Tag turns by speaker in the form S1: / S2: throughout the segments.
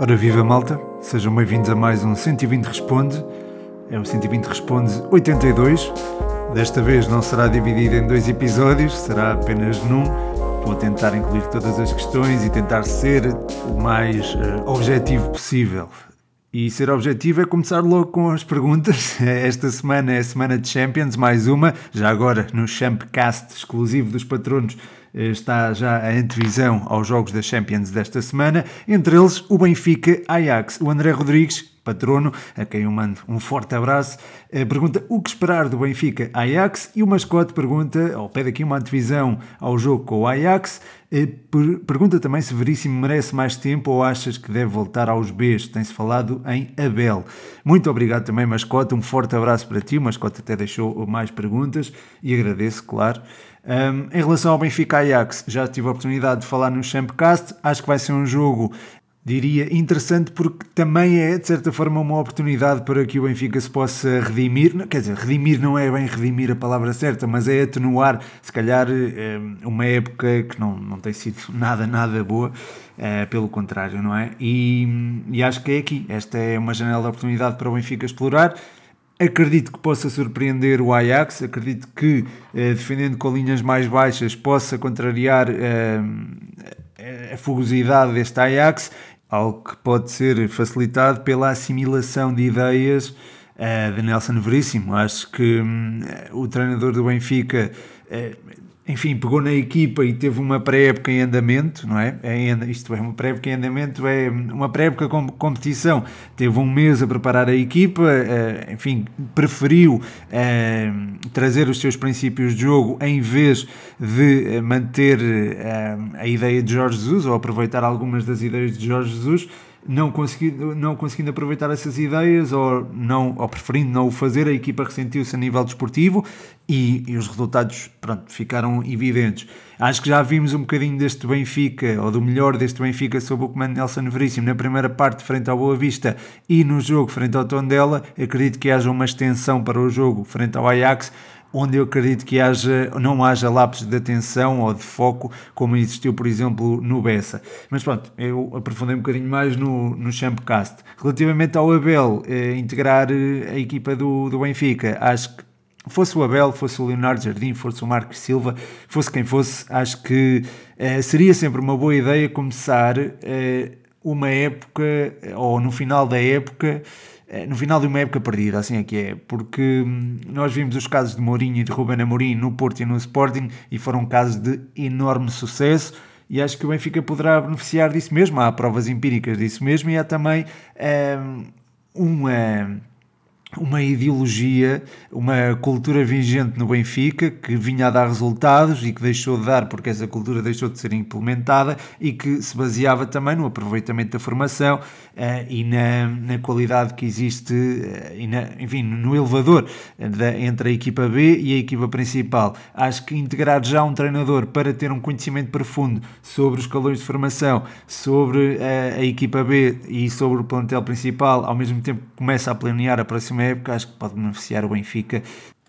S1: Ora viva malta, sejam bem-vindos a mais um 120 Responde. É o 120 Responde 82. Desta vez não será dividido em dois episódios, será apenas num. Vou tentar incluir todas as questões e tentar ser o mais uh, objetivo possível. E ser objetivo é começar logo com as perguntas. Esta semana é a semana de Champions, mais uma, já agora no Champcast exclusivo dos patronos está já a antevisão aos jogos da Champions desta semana, entre eles o Benfica Ajax. O André Rodrigues, patrono, a quem eu mando um forte abraço, eh, pergunta o que esperar do Benfica Ajax e o mascote pergunta, ou pede aqui uma antevisão ao jogo com o Ajax, eh, pergunta também se Veríssimo merece mais tempo ou achas que deve voltar aos Bs. Tem-se falado em Abel. Muito obrigado também, mascote, um forte abraço para ti. O mascote até deixou mais perguntas e agradeço, claro. Um, em relação ao Benfica Ajax, já tive a oportunidade de falar no Champcast. Acho que vai ser um jogo, diria, interessante porque também é, de certa forma, uma oportunidade para que o Benfica se possa redimir. Quer dizer, redimir não é bem redimir a palavra certa, mas é atenuar, se calhar, uma época que não, não tem sido nada, nada boa. Uh, pelo contrário, não é? E, e acho que é aqui. Esta é uma janela de oportunidade para o Benfica explorar. Acredito que possa surpreender o Ajax, acredito que, eh, defendendo com linhas mais baixas, possa contrariar eh, a fugosidade deste Ajax, algo que pode ser facilitado pela assimilação de ideias eh, de Nelson Veríssimo. Acho que hum, o treinador do Benfica enfim, pegou na equipa e teve uma pré-época em andamento, não é? é isto é, uma pré-época em andamento, é uma pré-época com competição. Teve um mês a preparar a equipa, eh, enfim, preferiu eh, trazer os seus princípios de jogo em vez de eh, manter a ideia de Jorge Jesus ou aproveitar algumas das ideias de Jorge Jesus não conseguindo, não conseguindo aproveitar essas ideias ou, não, ou preferindo não o fazer, a equipa ressentiu-se a nível desportivo e, e, os resultados pronto, ficaram evidentes. Acho que já vimos um bocadinho deste Benfica, ou do melhor deste Benfica sob o comando de Nelson Veríssimo na primeira parte frente ao Boa Vista e no jogo frente ao Tondela. Acredito que haja uma extensão para o jogo frente ao Ajax onde eu acredito que haja, não haja lapsos de atenção ou de foco, como existiu, por exemplo, no Bessa. Mas pronto, eu aprofundei um bocadinho mais no, no Champcast. Relativamente ao Abel eh, integrar eh, a equipa do, do Benfica, acho que fosse o Abel, fosse o Leonardo Jardim, fosse o Marcos Silva, fosse quem fosse, acho que eh, seria sempre uma boa ideia começar eh, uma época, ou no final da época, no final de uma época perdida, assim é que é, porque hum, nós vimos os casos de Mourinho e de Ruben Amorim no Porto e no Sporting e foram casos de enorme sucesso e acho que o Benfica poderá beneficiar disso mesmo, há provas empíricas disso mesmo e há também um, uma uma ideologia, uma cultura vigente no Benfica que vinha a dar resultados e que deixou de dar porque essa cultura deixou de ser implementada e que se baseava também no aproveitamento da formação uh, e na, na, qualidade que existe, uh, e na, enfim, no elevador da, entre a equipa B e a equipa principal. Acho que integrar já um treinador para ter um conhecimento profundo sobre os escalões de formação, sobre uh, a equipa B e sobre o plantel principal, ao mesmo tempo que começa a planear a próxima próxima época, acho que pode beneficiar o Benfica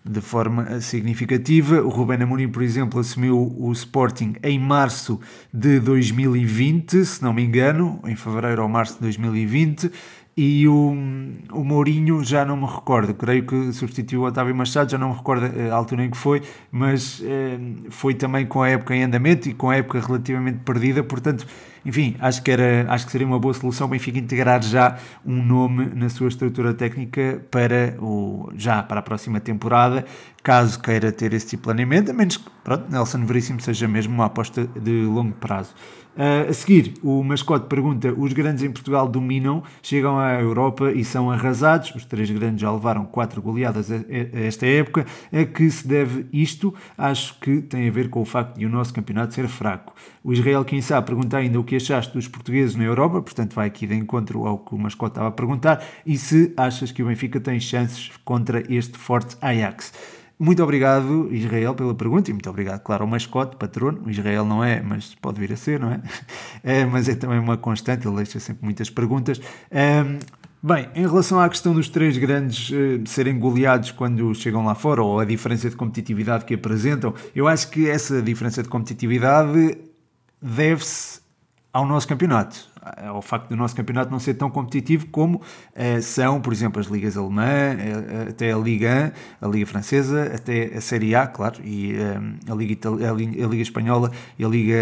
S1: de forma significativa. O Ruben Amorim, por exemplo, assumiu o Sporting em março de 2020, se não me engano, em fevereiro ou março de 2020. E o, o Mourinho já não me recordo, creio que substituiu o Otávio Machado, já não me recordo a altura em que foi, mas eh, foi também com a época em andamento e com a época relativamente perdida, portanto enfim, acho que, era, acho que seria uma boa solução o Benfica integrar já um nome na sua estrutura técnica para, o, já para a próxima temporada, caso queira ter esse tipo de planeamento, a menos que pronto, Nelson Veríssimo seja mesmo uma aposta de longo prazo. Uh, a seguir, o mascote pergunta: os grandes em Portugal dominam, chegam à Europa e são arrasados. Os três grandes já levaram quatro goleadas a, a esta época. A que se deve isto? Acho que tem a ver com o facto de o nosso campeonato ser fraco. O Israel Quinçá pergunta ainda o que achaste dos portugueses na Europa, portanto, vai aqui de encontro ao que o mascote estava a perguntar, e se achas que o Benfica tem chances contra este forte Ajax. Muito obrigado, Israel, pela pergunta e muito obrigado, claro, ao mascote, patrono. Israel não é, mas pode vir a ser, não é? é mas é também uma constante, ele deixa sempre muitas perguntas. Bem, em relação à questão dos três grandes uh, serem goleados quando chegam lá fora, ou a diferença de competitividade que apresentam, eu acho que essa diferença de competitividade deve-se ao nosso campeonato ao facto do nosso campeonato não ser tão competitivo como uh, são, por exemplo, as ligas alemã, uh, até a Liga 1, a Liga Francesa, até a Série A, claro, e uh, a, Liga Itali a, Liga, Espanhola e a Liga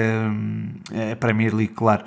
S1: a Premier League, claro.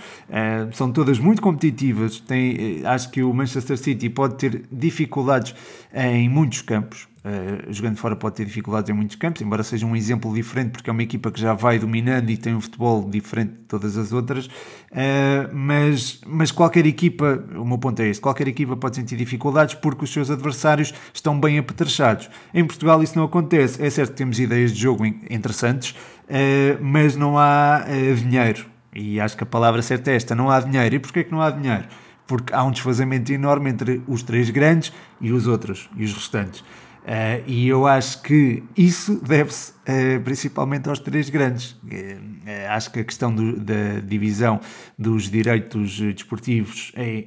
S1: são todas muito competitivas. Tem, acho que o Manchester City pode ter dificuldades em muitos campos Uh, jogando fora pode ter dificuldades em muitos campos, embora seja um exemplo diferente, porque é uma equipa que já vai dominando e tem um futebol diferente de todas as outras. Uh, mas, mas qualquer equipa, o meu ponto é este: qualquer equipa pode sentir dificuldades porque os seus adversários estão bem apetrechados. Em Portugal isso não acontece. É certo que temos ideias de jogo interessantes, uh, mas não há dinheiro. E acho que a palavra certa é esta: não há dinheiro. E porquê que não há dinheiro? Porque há um desfazamento enorme entre os três grandes e os outros, e os restantes. Uh, e eu acho que isso deve-se uh, principalmente aos três grandes. Uh, acho que a questão do, da divisão dos direitos desportivos é,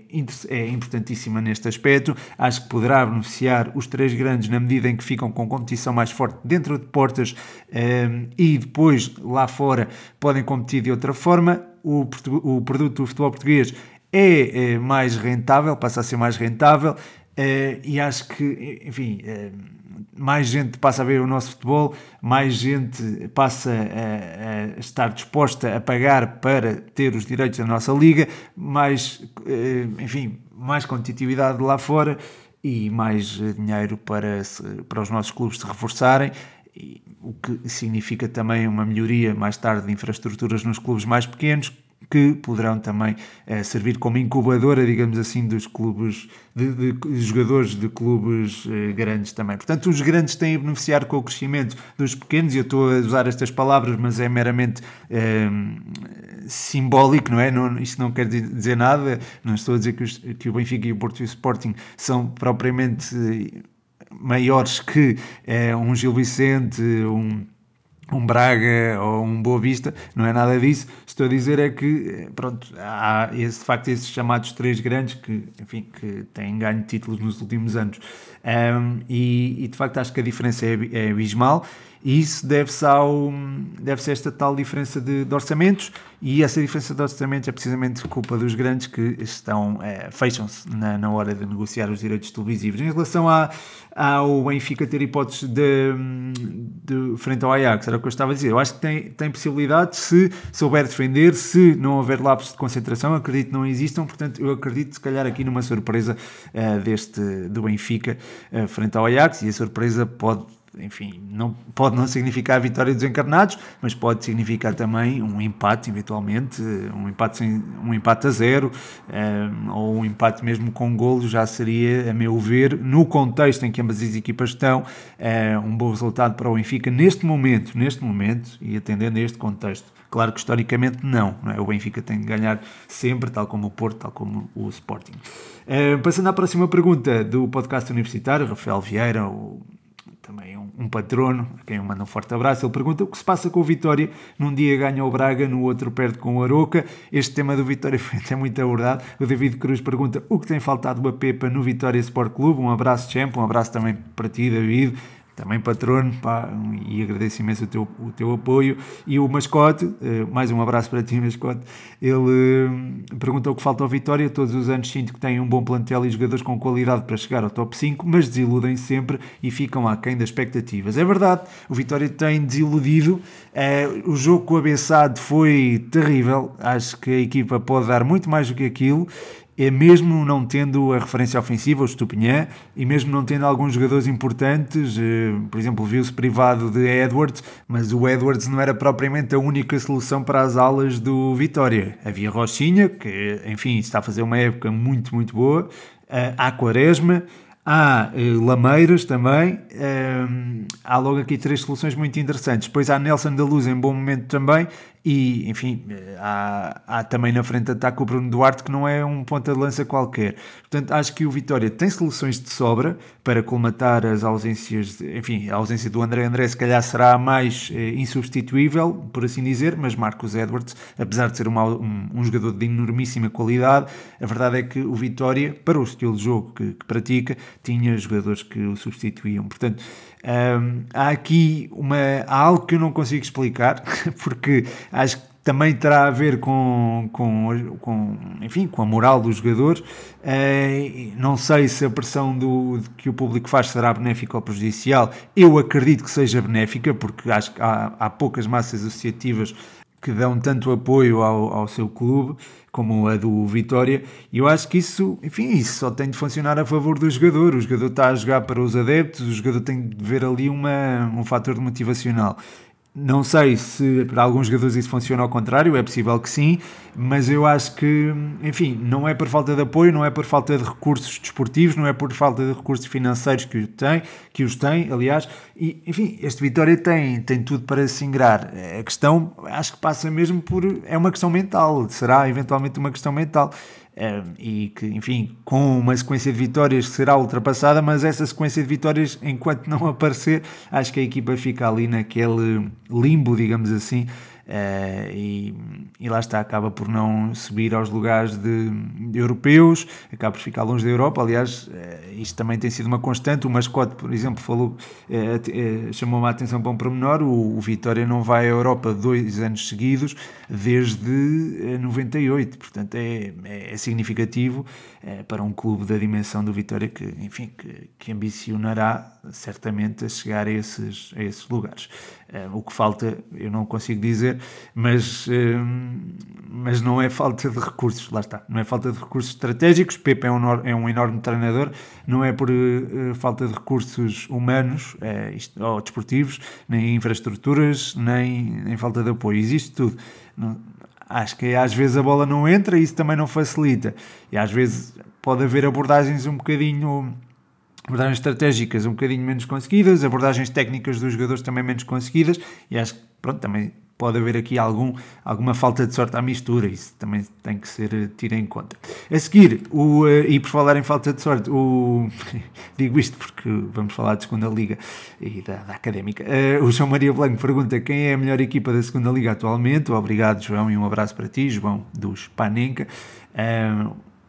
S1: é, importantíssima neste aspecto. Acho que poderá beneficiar os três grandes na medida em que ficam com competição mais forte dentro de portas e depois lá fora podem competir de outra forma. O, o produto do futebol português é, é mais rentável, passa a ser mais rentável Uh, e acho que, enfim, uh, mais gente passa a ver o nosso futebol, mais gente passa a, a, estar disposta a pagar para ter os direitos da nossa liga, mais, uh, enfim, mais competitividade lá fora e mais dinheiro para, se, para os nossos clubes se reforçarem. o que significa também uma melhoria mais tarde de infraestruturas nos clubes mais pequenos, que poderão também eh, servir como incubadora, digamos assim, dos clubes, de, de, de jogadores de clubes eh, grandes também. Portanto, os grandes têm a beneficiar com o crescimento dos pequenos, e eu estou a usar estas palavras, mas é meramente eh, simbólico, não é? Não, isto não quer dizer nada, não estou a dizer que, os, que o Benfica e o Porto e o Sporting são propriamente maiores que eh, um Gil Vicente, um um Braga ou um Boa Vista, não é nada disso. Estou a dizer é que, pronto, há esse, de facto esses chamados três grandes que, enfim, que têm ganho títulos nos últimos anos. Um, e, e, de facto acho que a diferença é, é abismal e isso deve-se ao deve-se a esta tal diferença de, de, orçamentos e essa diferença de orçamentos é precisamente culpa dos grandes que estão é, fecham-se na, na, hora de negociar os direitos televisivos. Em relação a, ao Benfica ter hipóteses de, de, frente ao Ajax, era o que eu estava a dizer. Eu acho que tem, tem possibilidade se souber defender, se não houver lapsos de concentração, acredito que não existam, portanto eu acredito se calhar aqui numa surpresa uh, deste do Benfica uh, frente ao Ajax e a surpresa pode enfim, não, pode não significar a vitória dos encarnados, mas pode significar também um empate, eventualmente, um empate, sem, um empate a zero, um, eh, ou um empate mesmo com golo, já seria, a meu ver, no contexto em que ambas as equipas estão, uh, um bom resultado para o Benfica neste momento, neste momento, e atendendo a este contexto. Claro que historicamente não, não é? o Benfica tem de ganhar sempre, tal como o Porto, tal como o Sporting. Uh, passando à próxima pergunta do podcast universitário, Rafael Vieira, o também é um, um, patrono, a quem eu mando um forte abraço. Ele pergunta o que se passa com o Vitória. Num dia ganha o Braga, no outro perde com o Aroca. Este tema do Vitória foi até muito abordado. O David Cruz pergunta o que tem faltado a Pepa no Vitória Sport Clube. Um abraço, Champ, um abraço também para ti, David também patrono, pá, e agradeço imenso o teu, o teu apoio. E o mascote, eh, mais um abraço para ti, mascote, ele eh, perguntou o que falta ao Vitória. Todos os anos sinto que têm um bom plantel e jogadores com qualidade para chegar ao top 5, mas desiludem sempre e ficam aquém das expectativas. É verdade, o Vitória tem desiludido. Eh, o jogo com o Abessado foi terrível. Acho que a equipa pode dar muito mais do que aquilo é mesmo não tendo a referência ofensiva, o Stupinhã, e mesmo não tendo alguns jogadores importantes, eh, por exemplo, viu-se privado de Edwards, mas o Edwards não era propriamente a única solução para as alas do Vitória. Havia Rochinha, que, enfim, está a fazer uma época muito, muito boa, há Quaresma, Há uh, Lameiras também, há logo aqui três soluções muito interessantes. Depois há Nelson da Luz em bom momento também, e, enfim, há, há, também na frente de ataque o Bruno Duarte, que não é um ponta de lança qualquer. Portanto, acho que o Vitória tem soluções de sobra para colmatar as ausências, de, enfim, a ausência do André André, se calhar será mais eh, insubstituível, por assim dizer, mas Marcos Edwards, apesar de ser uma, um, um, jogador de enormíssima qualidade, a verdade é que o Vitória, para o estilo de jogo que, que pratica, tinha jogadores que o substituíam. Portanto, um, há aqui uma, há algo que eu não consigo explicar, porque acho que também terá a ver com, com, com, enfim, com a moral dos jogadores. Uh, não sei se a pressão do, que o público faz será benéfica ou prejudicial. Eu acredito que seja benéfica, porque acho que há, há poucas massas associativas que dão tanto apoio ao, ao seu clube como a do Vitória, e eu acho que isso, enfim, isso só tem de funcionar a favor do jogador. O jogador está a jogar para os adeptos, o jogador tem de ver ali uma, um fator motivacional. Não sei se para alguns jogadores isso funciona ao contrário, é possível que sim, mas eu acho que, enfim, não é por falta de apoio, não é por falta de recursos desportivos, não é por falta de recursos financeiros que, tem, que os tem, aliás, e, enfim, este Vitória tem, tem tudo para se ingrar. A questão, acho que passa mesmo por, é uma questão mental, será eventualmente uma questão mental e que, enfim, com uma sequência de vitórias será ultrapassada, mas essa sequência de vitórias, enquanto não aparecer, acho que a equipa fica ali naquele limbo, digamos assim, Uh, e, e, lá está, acaba por não subir aos lugares de, de europeus, acaba por ficar longe da Europa. Aliás, uh, isto também tem sido uma constante. O mascote, por exemplo, falou, uh, chamou-me a atenção para um pormenor: o, o Vitória não vai à Europa dois anos seguidos desde 98, portanto é, é, é significativo para um clube da dimensão do Vitória que, enfim, que, que ambicionará certamente a chegar a esses, a esses lugares. o que falta, eu não consigo dizer mas, hum, mas não é falta de recursos, lá está, não é falta de recursos estratégicos. Pepe é um, é um enorme treinador, não é por falta de recursos humanos ou desportivos, nem infraestruturas, nem, nem falta de apoio. Existe tudo. Não, acho que às vezes a bola não entra e isso também não facilita. E às vezes pode haver abordagens um bocadinho abordagens estratégicas um bocadinho menos conseguidas, abordagens técnicas dos jogadores também menos conseguidas, e acho que pronto, também pode haver aqui algum, alguma falta de sorte à mistura, isso também tem que ser eh, tido em conta. A seguir, o, uh, e por falar em falta de sorte, o, digo isto porque vamos falar de segunda Liga e da, da Académica. Uh, o João Maria Blanco pergunta quem é a melhor equipa da segunda Liga atualmente. Obrigado, João, e um abraço para ti, João dos Panenca.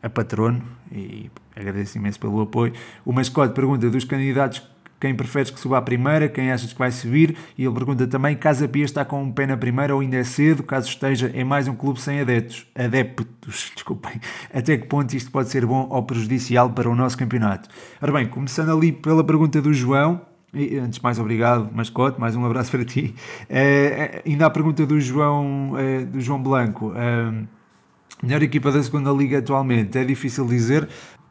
S1: A patrono, e agradeço imenso pelo apoio. O mascote pergunta dos candidatos quem preferes que suba à primeira, quem achas que vai subir, e ele pergunta também, Casa Pia está com um pé na primeira ou ainda é cedo, caso esteja em mais um clube sem adeptos, adeptos, desculpem, até que ponto isto pode ser bom ou prejudicial para o nosso campeonato? Ora bem, começando ali pela pergunta do João, e, antes mais, obrigado, mascote, mais um abraço para ti. Uh, ainda a pergunta do João, uh, do João Blanco. Uh, melhor equipa da segunda liga atualmente, é difícil dizer.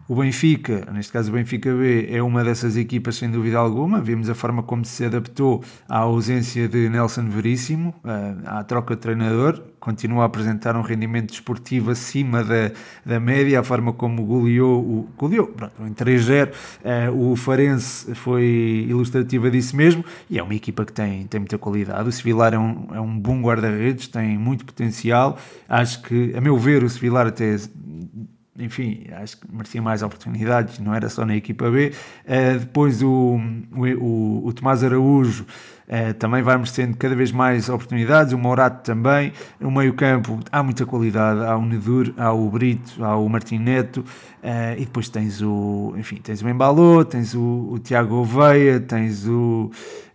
S1: O Benfica, neste caso o Benfica B, é uma dessas equipas sem dúvida alguma. Vimos a forma como se adaptou à ausência de Nelson Veríssimo, eh, à troca de treinador. Continua a apresentar um rendimento desportivo acima da, da média, a forma como goleou, o, goleou pronto, em 3-0. Eh, o Farense foi ilustrativa disso mesmo e é uma equipa que tem, tem muita qualidade. O Sevilar é um, é um bom guarda-redes, tem muito potencial. Acho que, a meu ver, o Sevilar até enfim, acho que merecia mais oportunidades, não era só na equipa B. Uh, depois o, o, o Tomás Araújo uh, também vai merecendo cada vez mais oportunidades, o Morato também. No meio-campo há muita qualidade, há o Nedur, há o Brito, há o Martim Neto, uh, e depois tens o, enfim, tens o Embalô, tens o, o Tiago Oveia, tens o.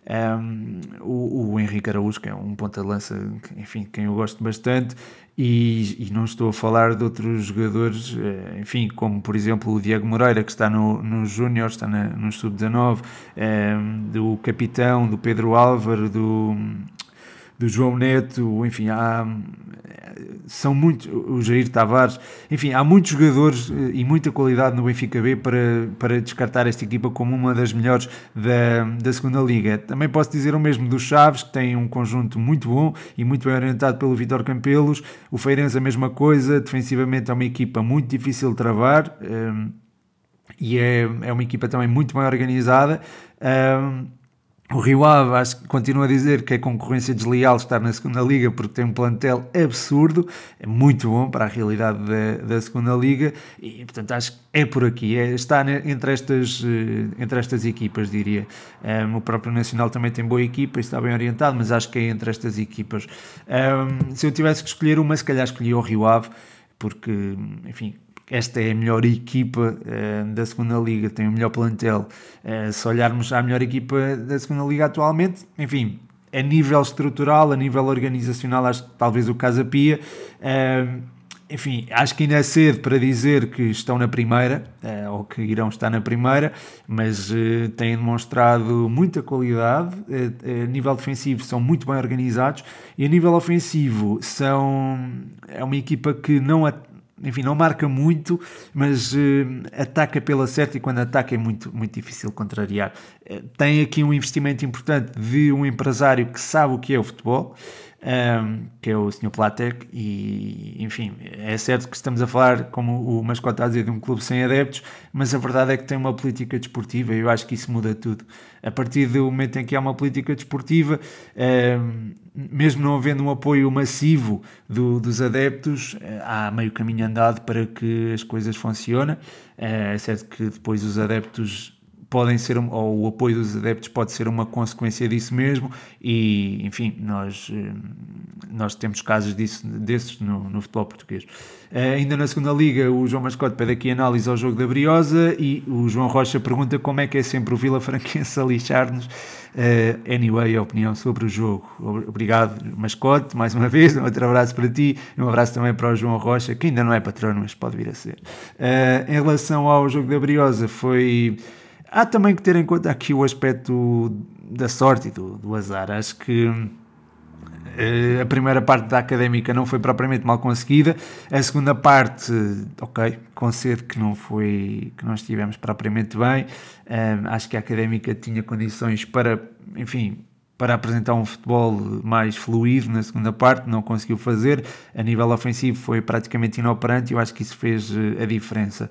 S1: Um, ehm, o, o Henrique Araújo, que é um ponta de lança, enfim, quem eu gosto bastante, e, e, não estou a falar de outros jogadores, eh, enfim, como por exemplo o Diego Moreira, que está no, no Júnior, está na, no Sub-19, eh, do Capitão, do Pedro Álvaro, do, do João Neto, enfim, há, são muitos, o Jair Tavares, enfim, há muitos jogadores eh, e muita qualidade no Benfica B para, para descartar esta equipa como uma das melhores da, da segunda Liga. Também posso dizer o mesmo do Chaves, que tem um conjunto muito bom e muito bem orientado pelo Vitor Campelos. O Feirense a mesma coisa, defensivamente é uma equipa muito difícil de travar um, ehm, e é, é uma equipa também muito bem organizada. Um, ehm, o Rio Ave acho que continua a dizer que é concorrência desleal estar na segunda liga porque tem um plantel absurdo, é muito bom para a realidade da, da segunda liga e portanto acho que é por aqui, é, está entre estas, eh, entre estas equipas diria. Um, o próprio Nacional também tem boa equipa, está bem orientado, mas acho que é entre estas equipas. Um, se eu tivesse que escolher uma, se calhar escolhi o Rio Ave porque, enfim, esta é a melhor equipa uh, da segunda liga, tem o melhor plantel. Uh, se olharmos à melhor equipa da segunda liga atualmente, enfim, a nível estrutural, a nível organizacional, acho que talvez o Casa Pia. Uh, enfim, acho que ainda é cedo para dizer que estão na primeira, ou que irão estar na primeira, mas têm demonstrado muita qualidade. A nível defensivo são muito bem organizados e a nível ofensivo são é uma equipa que não enfim, não marca muito, mas uh, ataca pela certa e quando ataca é muito, muito difícil contrariar. Uh, tem aqui um investimento importante de um empresário que sabe o que é o futebol, um, que é o Sr. Platek, e enfim, é certo que estamos a falar, como o mascote a dizer, de um clube sem adeptos, mas a verdade é que tem uma política desportiva e eu acho que isso muda tudo. A partir do momento em que há uma política desportiva, um, mesmo não havendo um apoio massivo do, dos adeptos, há meio caminho andado para que as coisas funcionem. Eh, é certo que depois os adeptos podem ser, ou o apoio dos adeptos pode ser uma consequência disso mesmo, e enfim, nós, eh, nós temos casos disso, desses no, no futebol português. Uh, ainda na segunda liga, o João Mascote pede aqui análise ao jogo da Briosa e o João Rocha pergunta como é que é sempre o Vila Franquense a lixar-nos. Uh, anyway, a opinião sobre o jogo. Obrigado, Mascote, mais uma vez. Um outro abraço para ti e um abraço também para o João Rocha, que ainda não é patrono, mas pode vir a ser. Em relação ao jogo da Briosa, foi Há também que ter em conta aqui o aspecto da sorte e do, do azar. Acho que uh, a primeira parte da académica não foi propriamente mal conseguida, a segunda parte, ok, concedo que não foi que nós estivemos propriamente bem. Acho que a académica tinha condições para, enfim, para apresentar um futebol mais fluido na segunda parte, não conseguiu fazer. A nível ofensivo foi praticamente inoperante eu acho que isso fez eh, a diferença.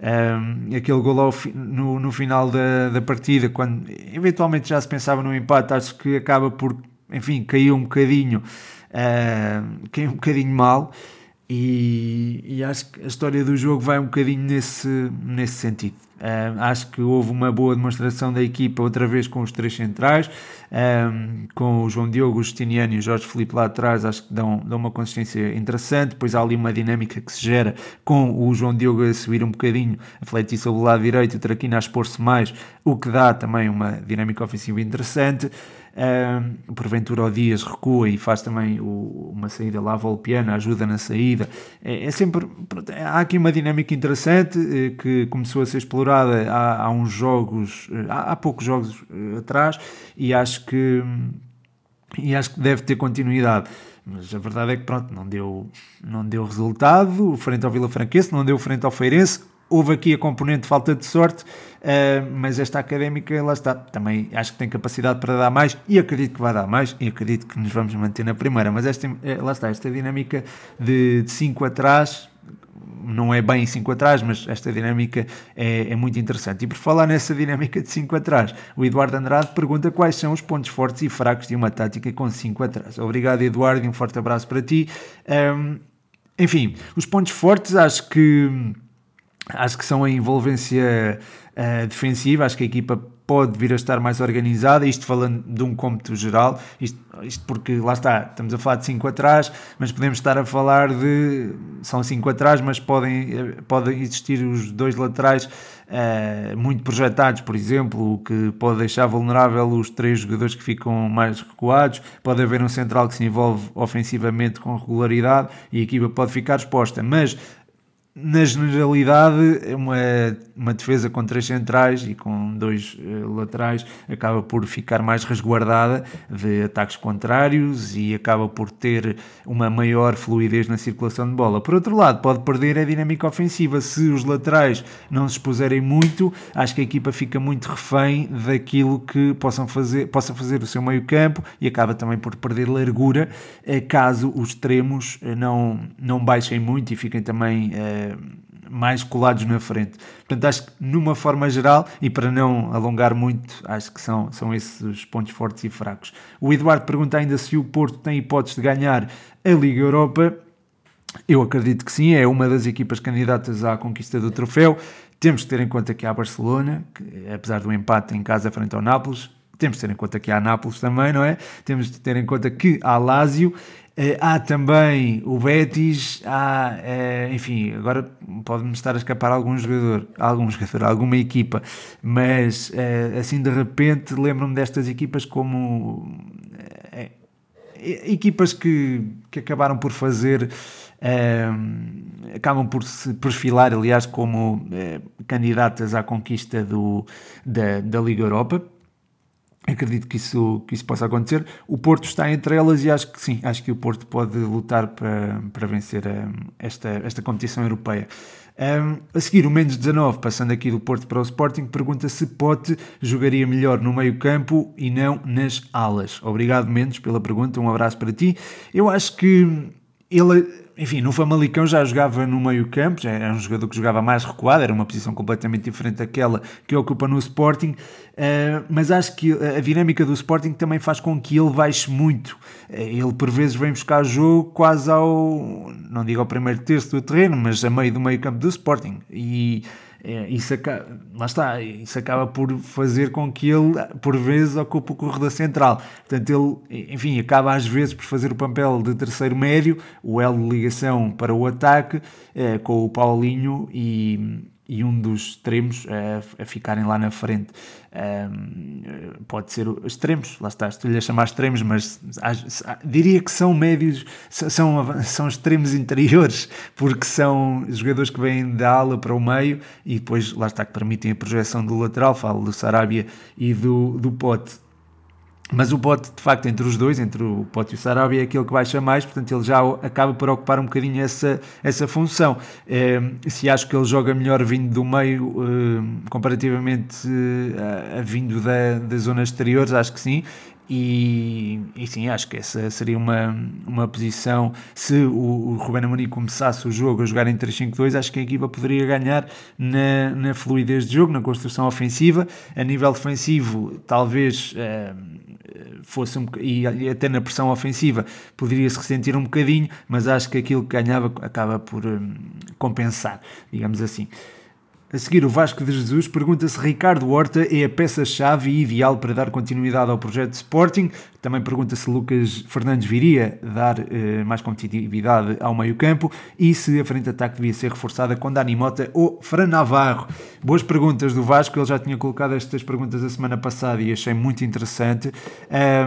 S1: Um, aquele gol no, no final da, da partida, quando eventualmente já se pensava no empate, acho que acaba por, enfim, caiu um bocadinho, uh, caiu um bocadinho mal. E, e, acho que a história do jogo vai um bocadinho nesse, nesse sentido. Uh, acho que houve uma boa demonstração da equipa outra vez com os três centrais, um, com o João Diogo, o Justiniano e o Jorge Felipe lá atrás, acho que dão, dão uma consistência interessante. Depois há ali uma dinâmica que se gera com o João Diogo a subir um bocadinho, a Fleti sobre o lado direito, o Traquina a expor-se mais, o que dá também uma dinâmica ofensiva interessante. Porventura o Dias recua e faz também o, uma saída lá, piano ajuda na saída. É, é, sempre. Há aqui uma dinâmica interessante eh, que começou a ser explorada há, há uns jogos, eh, há, há, poucos jogos eh, atrás, e acho que. E acho que deve ter continuidade mas a verdade é que pronto, não deu, não deu resultado frente ao Vila Franquense, não deu frente ao Feirense, houve aqui a componente de falta de sorte, uh, mas esta académica, lá está, também acho que tem capacidade para dar mais e acredito que vai dar mais e acredito que nos vamos manter na primeira. Mas esta, eh, lá está, esta dinâmica de 5 atrás, não é bem 5 atrás, mas esta dinâmica é, é, muito interessante. E por falar nessa dinâmica de 5 atrás, o Eduardo Andrade pergunta quais são os pontos fortes e fracos de uma tática com 5 atrás. Obrigado, Eduardo, e um forte abraço para ti. Um, enfim, os pontos fortes acho que Acho que são a envolvência uh, defensiva, acho que a equipa pode vir a estar mais organizada, isto falando de um cômputo geral, isto, isto porque lá está, estamos a falar de 5 atrás, mas podemos estar a falar de, são 5 atrás, mas podem, eh, podem existir os dois laterais uh, muito projetados, por exemplo, o que pode deixar vulnerável os três jogadores que ficam mais recuados, pode haver um central que se envolve ofensivamente com regularidade e a equipa pode ficar exposta, mas na generalidade, uma, uma defesa com três centrais e com dois uh, laterais acaba por ficar mais resguardada de ataques contrários e acaba por ter uma maior fluidez na circulação de bola. Por outro lado, pode perder a dinâmica ofensiva se os laterais não se expuserem muito. Acho que a equipa fica muito refém daquilo que possam fazer, possa fazer o seu meio-campo e acaba também por perder largura eh, caso os extremos eh, não, não baixem muito e fiquem também. Uh, mais colados na frente. Portanto, acho que numa forma geral, e para não alongar muito, acho que são, são esses os pontos fortes e fracos. O Eduardo pergunta ainda se o Porto tem hipótese de ganhar a Liga Europa. Eu acredito que sim, é uma das equipas candidatas à conquista do troféu. Temos que ter em conta que há Barcelona, que apesar do empate em casa frente ao Nápoles, temos de ter em conta que há Nápoles também, não é? Temos de ter em conta que há Lásio há também o Betis, há, uh, enfim, agora pode-me estar a escapar algum jogador, algum jogador, alguma equipa, mas uh, assim de repente lembro-me destas equipas como equipas que, que acabaram por fazer acabam por se perfilar, aliás, como uh, candidatas à conquista do, da, da Liga Europa. Acredito que isso, que isso possa acontecer. O Porto está entre elas e acho que sim, acho que o Porto pode lutar para, para vencer um, esta, esta competição europeia. Um, a seguir, o menos 19, passando aqui do Porto para o Sporting, pergunta se Pote jogaria melhor no meio-campo e não nas alas. Obrigado, Mendes, pela pergunta. Um abraço para ti. Eu acho que ele enfim, no Famalicão já jogava no meio campo, já era um jogador que jogava mais recuado, era uma posição completamente diferente daquela que ocupa no Sporting, uh, mas acho que a dinâmica do Sporting também faz com que ele baixe muito. Uh, ele por vezes vem buscar jogo quase ao, não digo ao primeiro terço do terreno, mas a meio do meio campo do Sporting. E é, isso acaba, lá está, isso acaba por fazer com que ele, por vezes, ocupe o corredor central. Portanto, ele, enfim, acaba às vezes por fazer o papel de terceiro médio, o elo de ligação para o ataque, é, com o Paulinho e, e um dos extremos a, a ficarem lá na frente. Um, pode ser extremos, lá está, estou-lhe a chamar extremos, mas diria que são médios, são, são extremos interiores, porque são jogadores que vêm da ala para o meio e depois, lá está, que permitem a projeção do lateral, falo do Sarabia e do, do Pote. Mas o Pote, de facto, entre os dois, entre o Pote e o Sarabia, é aquele que baixa mais, portanto ele já acaba por ocupar um bocadinho essa, essa função. É, se acho que ele joga melhor vindo do meio, é, comparativamente a, a vindo da, das zonas exteriores, acho que sim. E, e, sim, acho que essa seria uma, uma posição. Se o, o Ruben Amorim começasse o jogo a jogar em 3-5-2, acho que a equipa poderia ganhar na, na fluidez de jogo, na construção ofensiva. A nível defensivo, talvez eh, fosse um, e, até na pressão ofensiva poderia-se ressentir um bocadinho, mas acho que aquilo que ganhava acaba por um, compensar, digamos assim. A seguir, o Vasco de Jesus pergunta se Ricardo Horta é a peça-chave e ideal para dar continuidade ao projeto Sporting. Também pergunta se Lucas Fernandes viria dar eh, mais competitividade ao meio-campo e se a frente de ataque devia ser reforçada com Dani Mota ou Fran Navarro. Boas perguntas do Vasco, ele já tinha colocado estas perguntas a semana passada e achei muito interessante,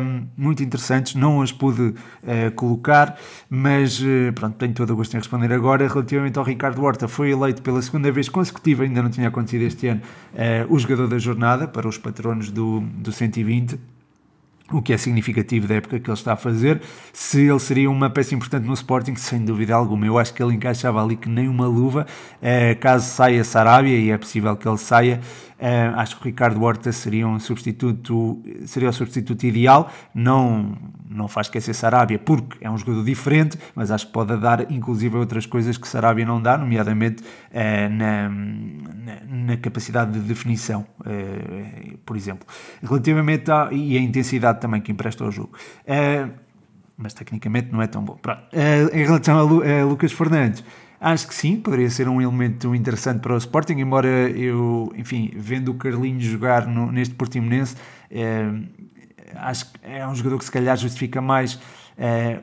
S1: um, muito interessantes, não as pude uh, colocar, mas uh, pronto, tenho todo o gosto em responder agora. Relativamente ao Ricardo Horta, foi eleito pela segunda vez consecutiva, ainda não tinha acontecido este ano, uh, o jogador da jornada para os patronos do, do 120 o que é significativo da época que ele está a fazer. Se ele seria uma peça importante no Sporting, sem dúvida alguma. Eu acho que ele encaixava ali que nem uma luva. Eh, caso saia Sarabia, e é possível que ele saia, Uh, acho que o Ricardo Horta seria um substituto, seria o substituto ideal. Não, não faz esquecer Sarabia, porque é um jogador diferente, mas acho que pode dar inclusive outras coisas que Sarabia não dá, nomeadamente uh, na, na, na, capacidade de definição, uh, por exemplo. Relativamente à e a intensidade também que empresta ao jogo. mas tecnicamente não é tão bom. em relação a Lucas Fernandes. Acho que sim, poderia ser um elemento interessante para o Sporting, embora eu, enfim, vendo o Carlinhos jogar no, neste Portimonense, é, acho que é um jogador que se calhar justifica mais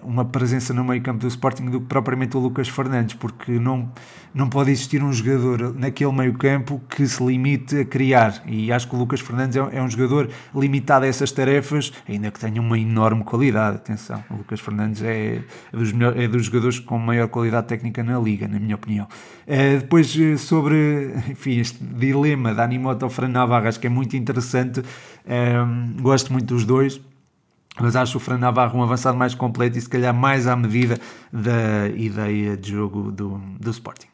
S1: uma presença no meio campo do Sporting do que propriamente o Lucas Fernandes, porque não, não pode existir um jogador naquele meio campo que se limite a criar, e acho que o Lucas Fernandes é, é um jogador limitado a essas tarefas, ainda que tenha uma enorme qualidade, atenção, o Lucas Fernandes é, é dos, melhor, é dos jogadores com maior qualidade técnica na Liga, na minha opinião. É, depois eh, sobre, enfim, este dilema da Animoto Fran Navarro, acho que é muito interessante, é, gosto muito dos dois, mas acho o Fran Navarro um avançado mais completo e se calhar mais à medida da ideia de jogo do, do Sporting.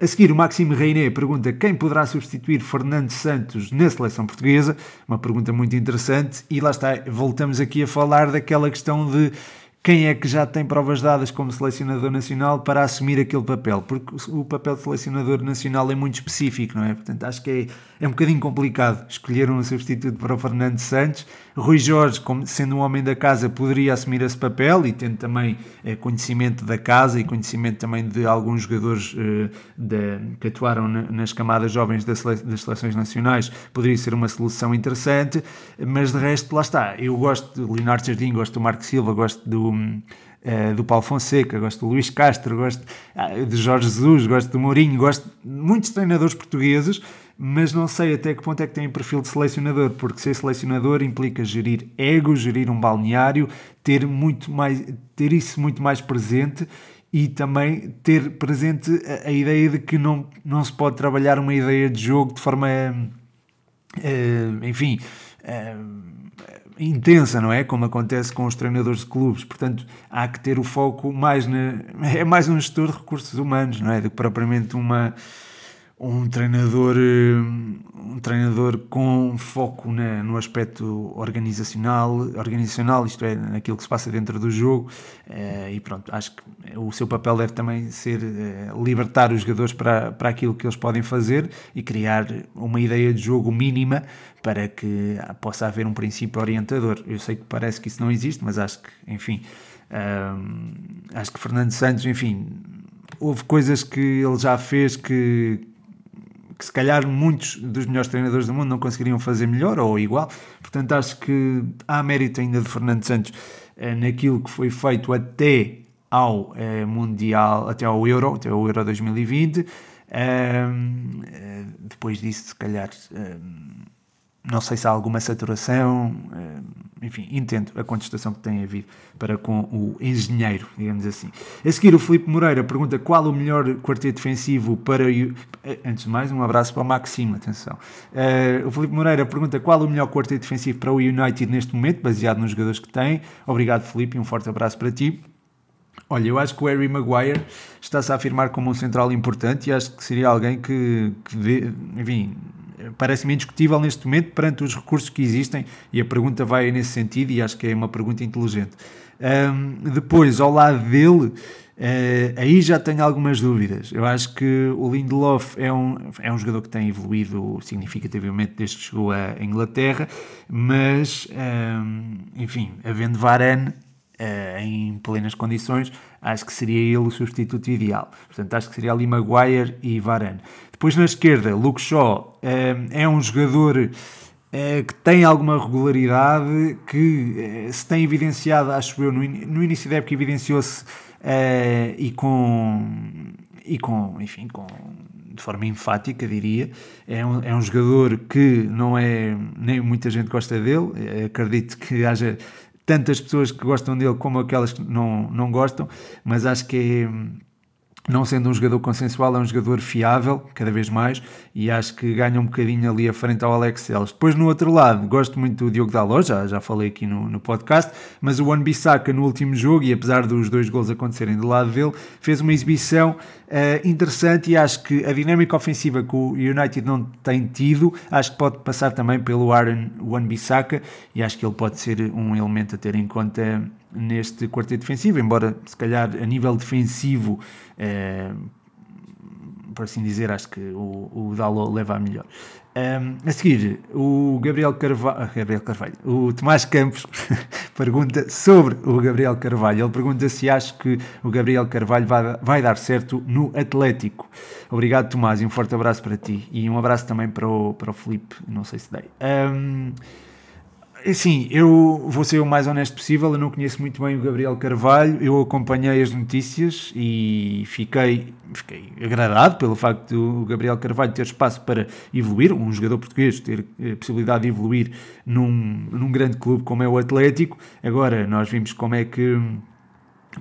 S1: A seguir, o Maxime Reiné pergunta quem poderá substituir Fernando Santos na seleção portuguesa. Uma pergunta muito interessante. E lá está, voltamos aqui a falar daquela questão de quem é que já tem provas dadas como selecionador nacional para assumir aquele papel, porque o papel de selecionador nacional é muito específico, não é? Portanto, acho que é, é um bocadinho complicado escolher um substituto para o Fernando Santos. Rui Jorge, como sendo um homem da casa, poderia assumir esse papel e tendo também é, conhecimento da casa e conhecimento também de alguns jogadores é, de, que atuaram nas camadas jovens das, das seleções nacionais, poderia ser uma solução interessante, mas de resto, lá está. Eu gosto do Leonardo Jardim, gosto do Marco Silva, gosto do uh, do Paulo Fonseca, gosto do Luís Castro, gosto uh, de Jorge Jesus, gosto do Mourinho, gosto de muitos treinadores portugueses, mas não sei até que ponto é que tem perfil de selecionador, porque ser selecionador implica gerir ego, gerir um balneário, ter, muito mais, ter isso muito mais presente e também ter presente a, a, ideia de que não, não se pode trabalhar uma ideia de jogo de forma, uh, enfim, uh, intensa, não é? Como acontece com os treinadores de clubes. Portanto, há que ter o foco mais na. É mais um gestor de recursos humanos, não é? Do que propriamente uma um treinador, eh, um treinador com foco na, no aspecto organizacional, organizacional, isto é, naquilo que se passa dentro do jogo, eh, e pronto, acho que o seu papel deve também ser eh, libertar os jogadores para, para aquilo que eles podem fazer e criar uma ideia de jogo mínima para que possa haver um princípio orientador. Eu sei que parece que isso não existe, mas acho que, enfim, acho que Fernando Santos, enfim, houve coisas que ele já fez que, que se calhar muitos dos melhores treinadores do mundo não conseguiriam fazer melhor ou igual. Portanto, acho que há mérito ainda de Fernando Santos eh, naquilo que foi feito até ao eh, Mundial, até ao Euro, até ao Euro 2020. Eh, depois disso, se calhar não sei se há alguma saturação, enfim, entendo a contestação que tem havido para com o engenheiro, digamos assim. A seguir, o Felipe Moreira pergunta qual o melhor quarteto defensivo para. Eh, antes de mais, um abraço para o Maximo, atenção. Uh, o Felipe Moreira pergunta qual o melhor quarteto defensivo para o United neste momento, baseado nos jogadores que tem. Obrigado, Felipe, e um forte abraço para ti. Olha, eu acho que o Harry Maguire está-se a afirmar como um central importante e acho que seria alguém que, que enfim, parece-me indiscutível neste momento perante os recursos que existem e a pergunta vai nesse sentido e acho que é uma pergunta inteligente. Um, depois, ao lado dele, Uh, aí já tenho algumas dúvidas. Eu acho que o Lindelof é um, é um jogador que tem evoluído significativamente desde que chegou à Inglaterra, mas, um, enfim, havendo Varane uh, em plenas condições, acho que seria ele o substituto ideal. Portanto, acho que seria ali Maguire e Varane. Depois na esquerda, Luke Shaw uh, é um jogador uh, que tem alguma regularidade, que se tem evidenciado, acho eu, no, in no início da época evidenciou-se e com e com, enfim, com de forma enfática, diria. É um, é um jogador que não é, nem muita gente gosta dele. Acredito que haja tantas pessoas que gostam dele como aquelas que não, não gostam, mas acho que é não sendo um jogador consensual, é um jogador fiável, cada vez mais, e acho que ganha um bocadinho ali à frente ao Alex Celes. Depois, no outro lado, gosto muito do Diogo Dalot, já, já falei aqui no, no podcast, mas o One Bissaka no último jogo, e apesar dos dois gols acontecerem do lado dele, fez uma exibição uh, interessante e acho que a dinâmica ofensiva que o United não tem tido, acho que pode passar também pelo Aaron One Bissaka, e acho que ele pode ser um elemento a ter em conta neste quarteto defensivo, embora se calhar a nível defensivo, eh, por assim dizer, acho que o, o Dalo leva a melhor. Um, ehm, a seguir, o Gabriel Carvalho, ah, Gabriel Carvalho, o Tomás Campos pergunta sobre o Gabriel Carvalho. Ele pergunta se acha que o Gabriel Carvalho vai, vai dar certo no Atlético. Obrigado, Tomás, e um forte abraço para ti. E um abraço também para o, para o Felipe, não sei se dei. Um, ehm, Sim, eu vou ser o mais honesto possível. Eu não conheço muito bem o Gabriel Carvalho. Eu acompanhei as notícias e fiquei, fiquei agradado pelo facto do Gabriel Carvalho ter espaço para evoluir. Um jogador português ter a possibilidade de evoluir num, num grande clube como é o Atlético. Agora, nós vimos como é que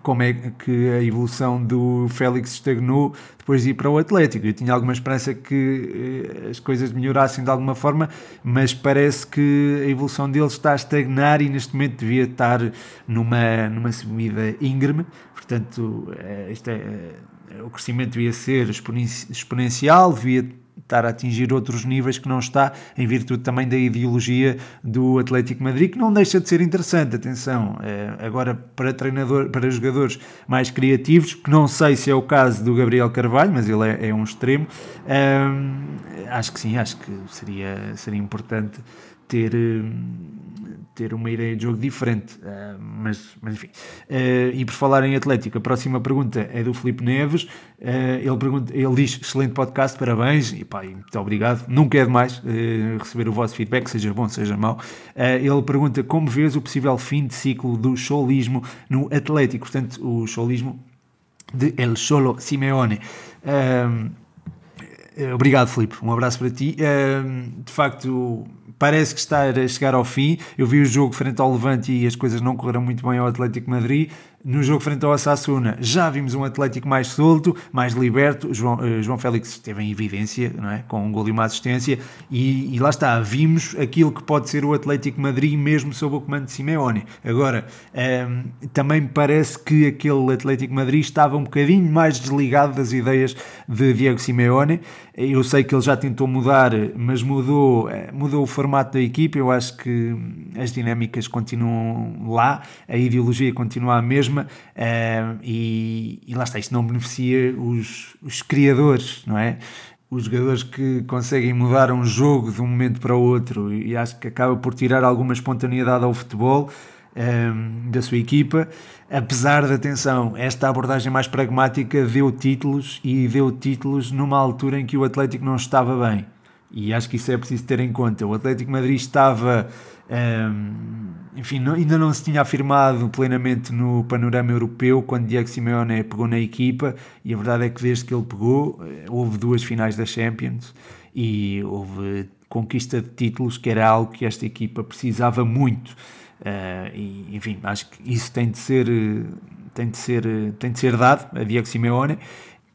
S1: como é que a evolução do Félix estagnou depois de ir para o Atlético. Eu tinha alguma esperança que eh, as coisas melhorassem de alguma forma, mas parece que a evolução dele está a estagnar e neste momento devia estar numa, numa subida íngreme. Portanto, eh, este é, eh, o crescimento devia ser exponencial, devia estar a atingir outros níveis que não está, em virtude também da ideologia do Atlético Madrid, que não deixa de ser interessante, atenção, é, agora para treinador, para jogadores mais criativos, que não sei se é o caso do Gabriel Carvalho, mas ele é, é um extremo, hum, acho que sim, acho que seria, seria importante ter, ter uma ideia de jogo diferente. Uh, mas, mas enfim. Uh, e por falar em Atlético, a próxima pergunta é do Felipe Neves. Uh, ele, pergunta, ele diz: excelente podcast, parabéns. E pá, muito obrigado. Nunca é demais receber o vosso feedback, seja bom, seja mau. ele pergunta: como vês o possível fim de ciclo do cholismo no Atlético? Portanto, o cholismo de El Cholo Simeone. obrigado, Felipe. Um abraço para ti. de facto parece que está a chegar ao fim. Eu vi o jogo frente ao Levante e as coisas não correram muito bem ao Atlético Madrid no jogo frente ao Osasuna já vimos um Atlético mais solto, mais liberto. João, uh, João Félix esteve em evidência, não é? com um gol e uma assistência, e, e, lá está, vimos aquilo que pode ser o Atlético Madrid mesmo sob o comando de Simeone. Agora, ehm, também me parece que aquele Atlético Madrid estava um bocadinho mais desligado das ideias de Diego Simeone. Eu sei que ele já tentou mudar, mas mudou, eh, mudou o formato da equipe. Eu acho que as dinâmicas continuam lá, a ideologia continua a mesma uh, e, e, lá está, isto não beneficia os, os criadores, não é? Os jogadores que conseguem mudar um jogo de um momento para o outro, e acho que acaba por tirar alguma espontaneidade ao futebol. Um, ehm, da sua equipa, apesar da atenção, esta abordagem mais pragmática deu títulos e deu títulos numa altura em que o Atlético não estava bem. E acho que isso é preciso ter em conta. O Atlético Madrid estava um, enfim, não, ainda não se tinha afirmado plenamente no panorama europeu quando Diego Simeone pegou na equipa e a verdade é que desde que ele pegou eh, houve duas finais da Champions e houve conquista de títulos que era algo que esta equipa precisava muito uh, e enfim, acho que isso tem de ser tem de ser, tem de ser dado a Diego Simeone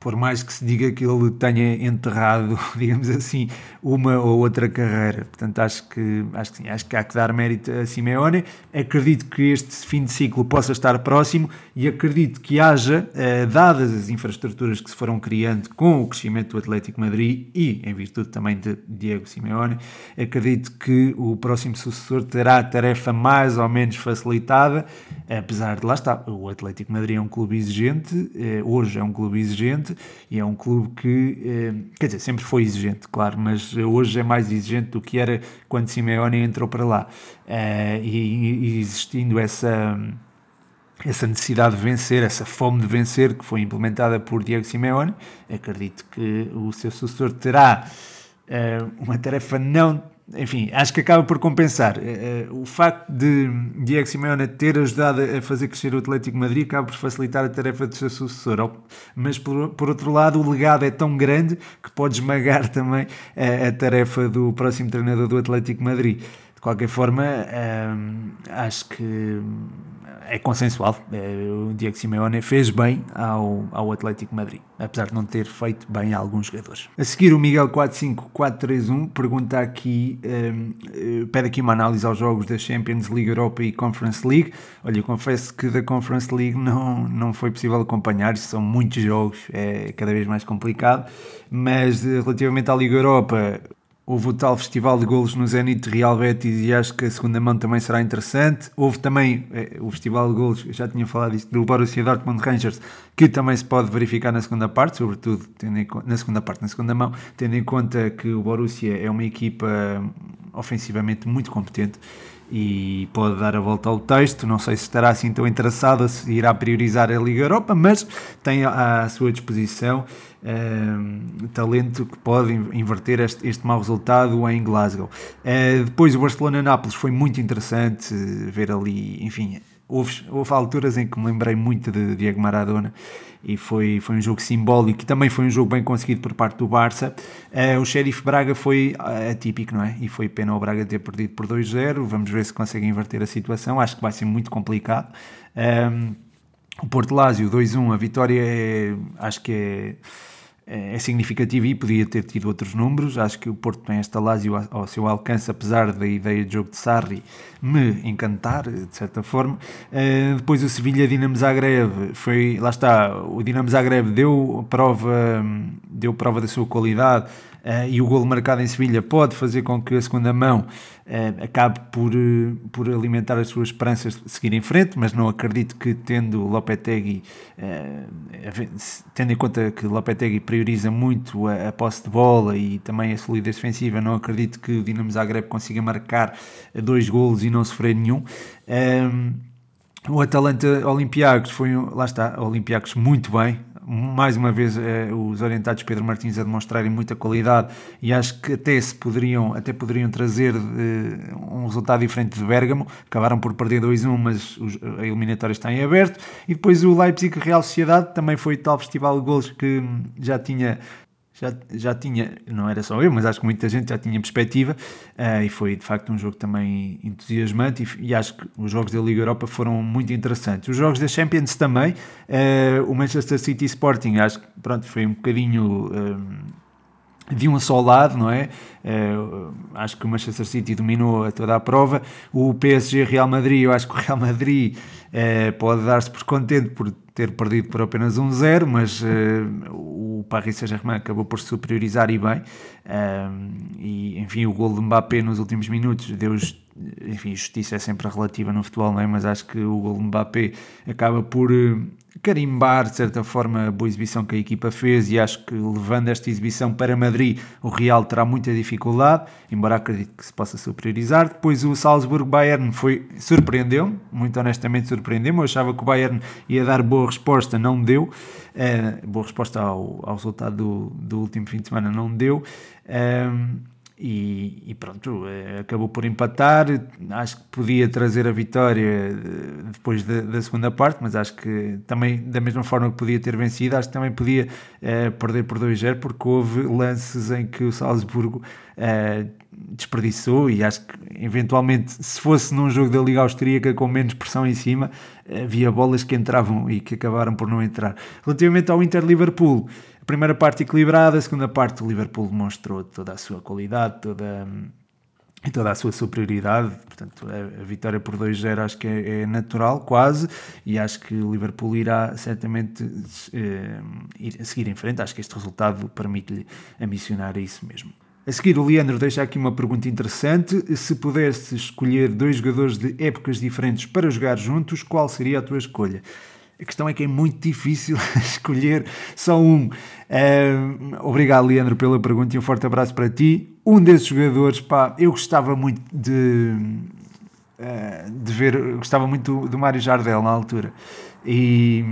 S1: por mais que se diga que ele tenha enterrado, digamos assim, uma ou outra carreira. Portanto, acho que, acho que, sim, acho que há que dar mérito a Simeone. Acredito que este fim de ciclo possa estar próximo e acredito que haja, eh, dadas as infraestruturas que se foram criando com o crescimento do Atlético Madrid e em virtude também de Diego Simeone, acredito que o próximo sucessor terá a tarefa mais ou menos facilitada, apesar de lá estar, o Atlético Madrid é um clube exigente, eh, hoje é um clube exigente, exigente e é um clube que, eh, quer dizer, sempre foi exigente, claro, mas hoje é mais exigente do que era quando Simeone entrou para lá. Eh, e, existindo essa essa necessidade de vencer, essa fome de vencer que foi implementada por Diego Simeone, acredito que o seu sucessor terá uh, uma tarefa não enfim, acho que acaba por compensar. Eh, eh, o facto de Diego Simeone ter ajudado a fazer crescer o Atlético Madrid acaba por facilitar a tarefa do seu sucessor. Mas, por, por outro lado, o legado é tão grande que pode esmagar também a, tarefa do próximo treinador do Atlético Madrid. De qualquer forma, hum, acho que é consensual. É, o Diego Simeone fez bem ao, ao Atlético Madrid, apesar de não ter feito bem a alguns jogadores. A seguir, o Miguel 45431 pergunta aqui, um, eh, pede aqui uma análise aos jogos da Champions League Europa e Conference League. Olha, eu confesso que da Conference League não, não foi possível acompanhar, são muitos jogos, é cada vez mais complicado, mas eh, relativamente à Liga Europa, Houve o tal festival de golos no Zenit Real Betis e acho que a segunda mão também será interessante. Houve também eh, o festival de golos, já tinha falado isto, do Borussia Dortmund Rangers, que também se pode verificar na segunda parte, sobretudo tendo em, na segunda parte, na segunda mão, tendo em conta que o Borussia é uma equipa hum, ofensivamente muito competente e pode dar a volta ao texto. Não sei se estará assim tão interessado se irá priorizar a Liga Europa, mas tem à sua disposição um, talento que pode inverter este, este mau resultado em Glasgow. Uh, depois o Barcelona-Nápoles foi muito interessante ver ali, enfim, houve, houve alturas em que me lembrei muito de Diego Maradona e foi, foi um jogo simbólico e também foi um jogo bem conseguido por parte do Barça. Uh, o Sheriff Braga foi uh, atípico, não é? E foi pena o Braga ter perdido por 2-0. Vamos ver se consegue inverter a situação. Acho que vai ser muito complicado. Um, o Porto Lásio 2-1, a vitória é, acho que é é, é significativo e podia ter tido outros números. Acho que o Porto tem esta Lazio ao seu alcance, apesar da ideia de jogo de Sarri me encantar, de certa forma. Uh, depois o Sevilha Dinamo Zagreb foi, lá está, o Dinamo Zagreb deu prova deu prova da sua qualidade e o golo marcado em Sevilha pode fazer com que a segunda mão uh, acabe por, uh, por alimentar as suas esperanças de seguir em frente, mas não acredito que tendo Lopetegui, tendo em conta que Lopetegui prioriza muito a, a, posse de bola e também a solidez defensiva, não acredito que o Dinamo Zagreb consiga marcar dois golos e não sofrer nenhum. o Atalanta Olympiacos foi, lá está, Olympiacos muito bem, mais uma vez eh, os orientados Pedro Martins a demonstrarem muita qualidade e acho que até se poderiam até poderiam trazer eh, um resultado diferente de Bergamo acabaram por perder 2-1 mas os, a eliminatória está em aberto. E depois o Leipzig Real Sociedade também foi tal festival de gols que já tinha já, já tinha, não era só eu, mas acho que muita gente já tinha perspectiva uh, e foi de facto um jogo também entusiasmante e, e, acho que os jogos da Liga Europa foram muito interessantes. Os jogos da Champions também, uh, o Manchester City Sporting, acho que pronto, foi um bocadinho. Uh, de um só lado, não é? Uh, acho que o Manchester City dominou toda a prova. O PSG Real Madrid, eu acho que o Real Madrid uh, pode dar-se por contente por ter perdido por apenas um zero, mas uh, o Paris Saint-Germain acabou por superiorizar e bem. e enfim, o gol de Mbappé nos últimos minutos deu enfim, justiça é sempre relativa no futebol, não é? mas acho que o gol de Mbappé acaba por carimbar de certa forma a boa exibição que a equipa fez e acho que levando esta exibição para Madrid o Real terá muita dificuldade, embora acredito que se possa superiorizar. Depois o Salzburgo-Bayern foi surpreendeu muito honestamente surpreendeu-me, eu achava que o Bayern ia dar boa resposta, não deu, uh, boa resposta ao, ao resultado do, do último fim de semana não deu. Uh, e, e, pronto, eh, acabou por empatar. Acho que podia trazer a vitória eh, depois da, da, segunda parte, mas acho que também, da mesma forma que podia ter vencido, acho que também podia é, perder por 2-0, porque houve lances em que o Salzburgo desperdiçou. E acho que, eventualmente, se fosse num jogo da Liga Austríaca com menos pressão em cima, havia bolas que entravam e que acabaram por não entrar. Relativamente ao Inter-Liverpool. A primeira parte equilibrada, a segunda parte o Liverpool demonstrou toda a sua qualidade, toda, e toda a sua superioridade. Portanto, a, a vitória por 2-0 acho que é, é, natural, quase, e acho que o Liverpool irá certamente eh, ir, seguir em frente. Acho que este resultado permite-lhe ambicionar isso mesmo. A seguir, o Leandro deixa aqui uma pergunta interessante. Se pudesse escolher dois jogadores de épocas diferentes para jogar juntos, qual seria a tua escolha? A questão é que é muito difícil escolher só um. Uh, obrigado, Leandro, pela pergunta e um forte abraço para ti. Um desses jogadores, pá, eu gostava muito de, uh, de ver, gostava muito do Mário Jardel na altura. E,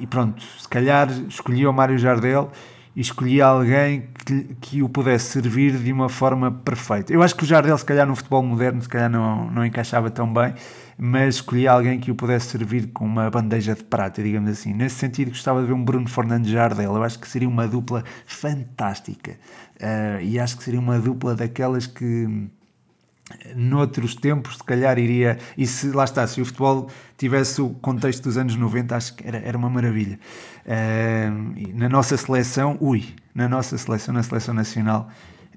S1: e, pronto, se calhar escolhi o Mário Jardel e escolhi alguém que, que o pudesse servir de uma forma perfeita. Eu acho que o Jardel, se calhar no futebol moderno, se calhar não, não encaixava tão bem mas escolhi alguém que o pudesse servir com uma bandeja de prata, digamos assim. Nesse sentido, gostava de ver um Bruno Fernandes Jardel. Eu acho que seria uma dupla fantástica. Uh, e acho que seria uma dupla daquelas que noutros tempos, se calhar iria. E se lá está, se o futebol tivesse o contexto dos anos 90, acho que era, era uma maravilha. Uh, na nossa seleção, ui, na nossa seleção, na seleção nacional,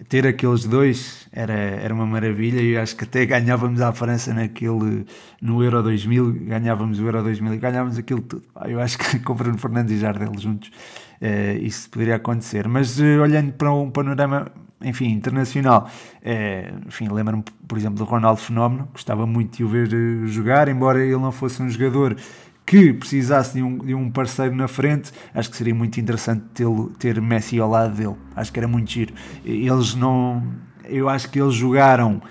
S1: ter aqueles dois era, era uma maravilha e acho que até ganhávamos a França naquele, no Euro 2000, ganhávamos o Euro 2000 e ganhávamos aquilo tudo. Eu acho que com Bruno Fernandes e Jardel juntos uh, isso poderia acontecer. Mas uh, olhando para um panorama, enfim, internacional, uh, enfim, lembro-me, por exemplo, do Ronaldo Fenómeno, gostava muito de o ver jogar, embora ele não fosse um jogador que precisasse de um, de um parceiro na frente, acho que seria muito interessante ter Messi ao lado dele. Acho que era muito giro. Eles não. Eu acho que eles jogaram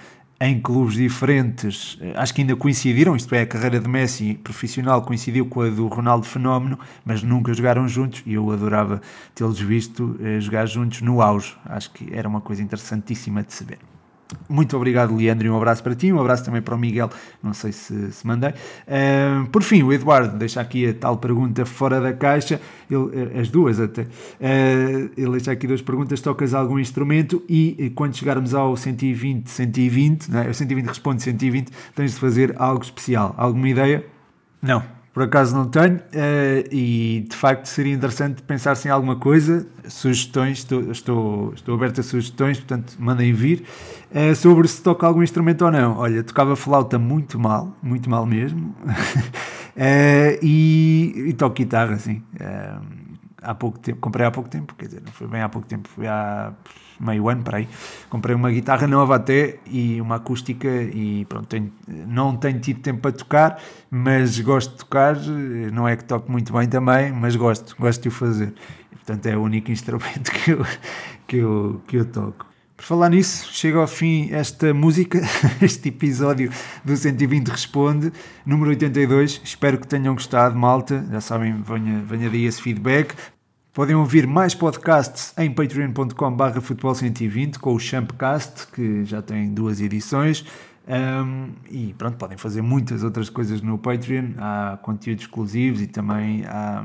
S1: em clubes diferentes, acho que ainda coincidiram, isto é, a carreira de Messi profissional coincidiu com a do Ronaldo Fenómeno, mas nunca jogaram juntos e eu adorava tê-los visto eh, jogar juntos no auge. Acho que era uma coisa interessantíssima de se ver. Muito obrigado, Leandro, e um abraço para ti, um abraço também para o Miguel, não sei se, se mandei. Por fim, o Eduardo deixa aqui a tal pergunta fora da caixa, ele, eh, as duas até. Uh, ele deixa aqui duas perguntas: tocas algum instrumento e quando chegarmos ao 120, 120, não é? o 120 responde 120, tens de fazer algo especial. Alguma ideia? Não, por acaso não tenho, uh, e de facto seria interessante pensar-se em alguma coisa, sugestões, estou, estou, estou aberto a sugestões, portanto mandem vir, uh, sobre se toca algum instrumento ou não. Olha, tocava flauta muito mal, muito mal mesmo, uh, e, e toco guitarra, sim. há pouco tempo, comprei há pouco tempo, quer dizer, não foi bem há pouco tempo, foi há meio ano, para aí. Comprei uma guitarra nova até e uma acústica e pronto, tenho, não tenho tido tempo para tocar, mas gosto de tocar, não é que toque muito bem também, mas gosto, gosto de o fazer. E, portanto é o único instrumento que eu, que eu, que eu toco. Por falar nisso, chega ao fim esta música, este episódio do 120 Responde, número 82. Espero que tenham gostado, malta. Já sabem, venha, venha daí esse feedback. Podem ouvir mais podcasts em patreon.com.br futebol120 com o Champcast, que já tem duas edições. Um, e pronto, podem fazer muitas outras coisas no Patreon. Há conteúdos exclusivos e também há,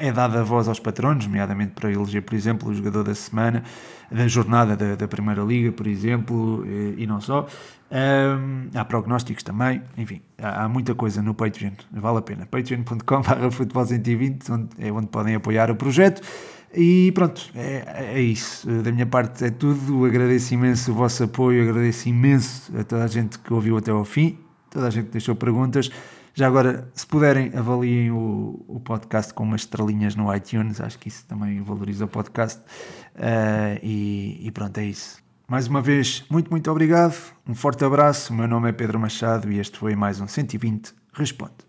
S1: é dada voz aos patronos, nomeadamente para eleger, por exemplo, o jogador da semana, da jornada da, da Primeira Liga, por exemplo, e, e não só. Um, há prognósticos também, enfim, há, há, muita coisa no Patreon, vale a pena. patreon.com.br futebol 120, onde, é onde podem apoiar o projeto. E pronto, é, é, isso. Da minha parte é tudo. Agradeço imenso o vosso apoio, agradeço imenso a toda a gente que ouviu até ao fim, toda a gente que deixou perguntas. Já agora, se puderem, avaliem o, o podcast com umas estrelinhas no iTunes, acho que isso também valoriza o podcast. Uh, e, e pronto, é isso. Mais uma vez, muito, muito obrigado. Um forte abraço. O meu nome é Pedro Machado e este foi mais um 120 Responde.